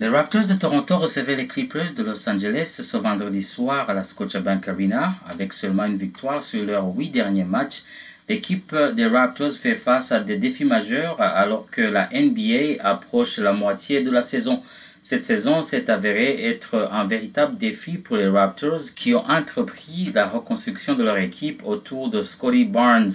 Les Raptors de Toronto recevaient les Clippers de Los Angeles ce vendredi soir à la Scotiabank Arena. Avec seulement une victoire sur leurs huit derniers matchs, l'équipe des Raptors fait face à des défis majeurs alors que la NBA approche la moitié de la saison. Cette saison s'est avérée être un véritable défi pour les Raptors qui ont entrepris la reconstruction de leur équipe autour de Scotty Barnes.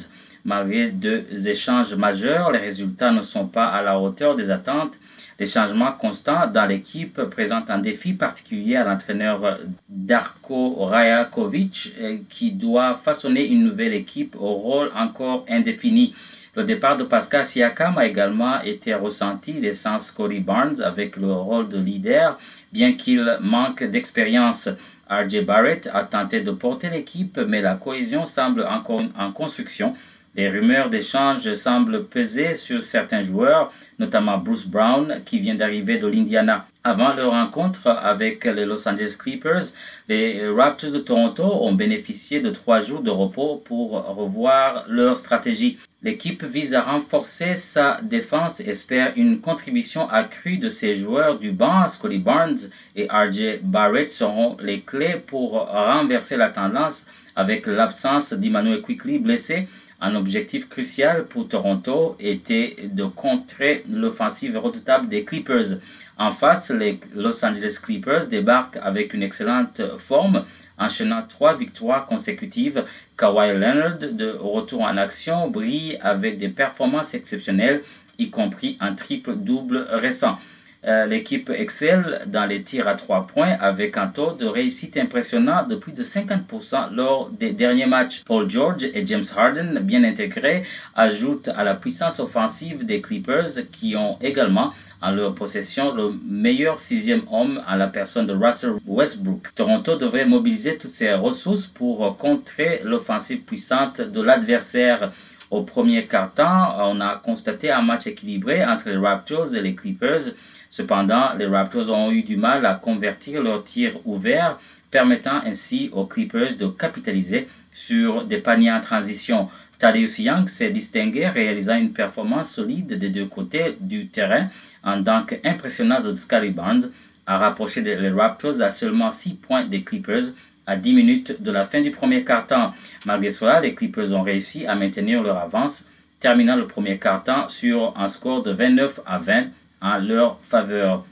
Malgré deux échanges majeurs, les résultats ne sont pas à la hauteur des attentes. Les changements constants dans l'équipe présentent un défi particulier à l'entraîneur Darko Rajakovic euh, qui doit façonner une nouvelle équipe au rôle encore indéfini. Le départ de Pascal Siakam a également été ressenti, laissant Scotty Barnes avec le rôle de leader, bien qu'il manque d'expérience. RJ Barrett a tenté de porter l'équipe, mais la cohésion semble encore en construction les rumeurs d'échange semblent peser sur certains joueurs, notamment Bruce Brown, qui vient d'arriver de l'Indiana. Avant leur rencontre avec les Los Angeles Clippers, les Raptors de Toronto ont bénéficié de trois jours de repos pour revoir leur stratégie. L'équipe vise à renforcer sa défense et espère une contribution accrue de ses joueurs du banc. Scotty Barnes et RJ Barrett seront les clés pour renverser la tendance avec l'absence d'Emmanuel Quickly blessé un objectif crucial pour Toronto était de contrer l'offensive redoutable des Clippers. En face, les Los Angeles Clippers débarquent avec une excellente forme, enchaînant trois victoires consécutives. Kawhi Leonard, de retour en action, brille avec des performances exceptionnelles, y compris un triple-double récent. Euh, l'équipe excelle dans les tirs à trois points avec un taux de réussite impressionnant de plus de 50% lors des derniers matchs. Paul George et James Harden, bien intégrés, ajoutent à la puissance offensive des Clippers qui ont également en leur possession le meilleur sixième homme à la personne de Russell Westbrook. Toronto devrait mobiliser toutes ses ressources pour contrer l'offensive puissante de l'adversaire. Au premier quart-temps, on a constaté un match équilibré entre les Raptors et les Clippers. Cependant, les Raptors ont eu du mal à convertir leurs tirs ouverts, permettant ainsi aux Clippers de capitaliser sur des paniers en transition. Thaddeus Young s'est distingué, réalisant une performance solide des deux côtés du terrain, en dunk impressionnant de Scotty Barnes a rapproché les Raptors à seulement 6 points des Clippers à 10 minutes de la fin du premier quart-temps. Malgré cela, les Clippers ont réussi à maintenir leur avance, terminant le premier quart-temps sur un score de 29 à 20 en leur faveur.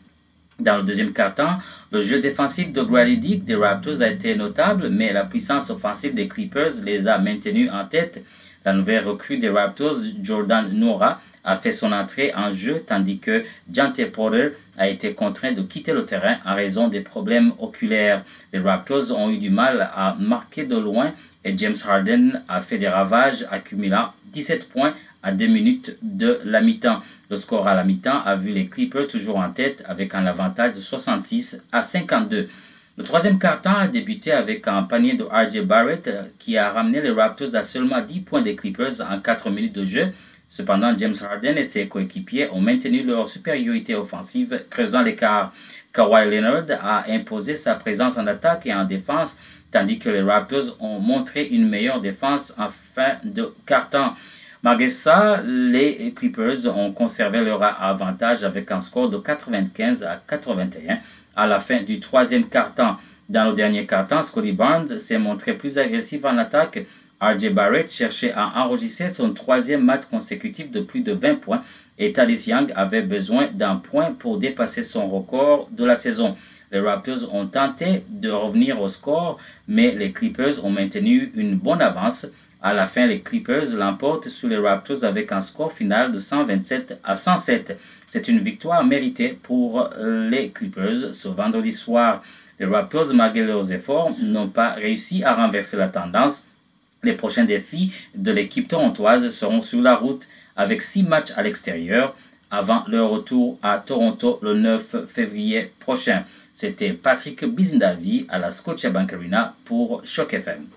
Dans le deuxième quart-temps, le jeu défensif de Grady Dick des Raptors a été notable, mais la puissance offensive des Clippers les a maintenus en tête. La nouvelle recrue des Raptors, Jordan Nora, a fait son entrée en jeu, tandis que Jante Porter a été contraint de quitter le terrain en raison des problèmes oculaires. Les Raptors ont eu du mal à marquer de loin et James Harden a fait des ravages, accumulant 17 points à 2 minutes de la mi-temps. Le score à la mi-temps a vu les Clippers toujours en tête avec un avantage de 66 à 52. Le troisième quart-temps a débuté avec un panier de RJ Barrett qui a ramené les Raptors à seulement 10 points des Clippers en 4 minutes de jeu. Cependant, James Harden et ses coéquipiers ont maintenu leur supériorité offensive, creusant l'écart. Kawhi Leonard a imposé sa présence en attaque et en défense, tandis que les Raptors ont montré une meilleure défense en fin de quart-temps. Malgré ça, les Clippers ont conservé leur avantage avec un score de 95 à 81 à la fin du troisième quart-temps. Dans le dernier quart-temps, Scotty Barnes s'est montré plus agressif en attaque. RJ Barrett cherchait à enregistrer son troisième match consécutif de plus de 20 points et Thaddeus Young avait besoin d'un point pour dépasser son record de la saison. Les Raptors ont tenté de revenir au score, mais les Clippers ont maintenu une bonne avance. À la fin, les Clippers l'emportent sous les Raptors avec un score final de 127 à 107. C'est une victoire méritée pour les Clippers ce vendredi soir. Les Raptors, malgré leurs efforts, n'ont pas réussi à renverser la tendance. Les prochains défis de l'équipe torontoise seront sur la route avec six matchs à l'extérieur avant leur retour à Toronto le 9 février prochain. C'était Patrick Bizindavi à la Scotiabank Arena pour Shock FM.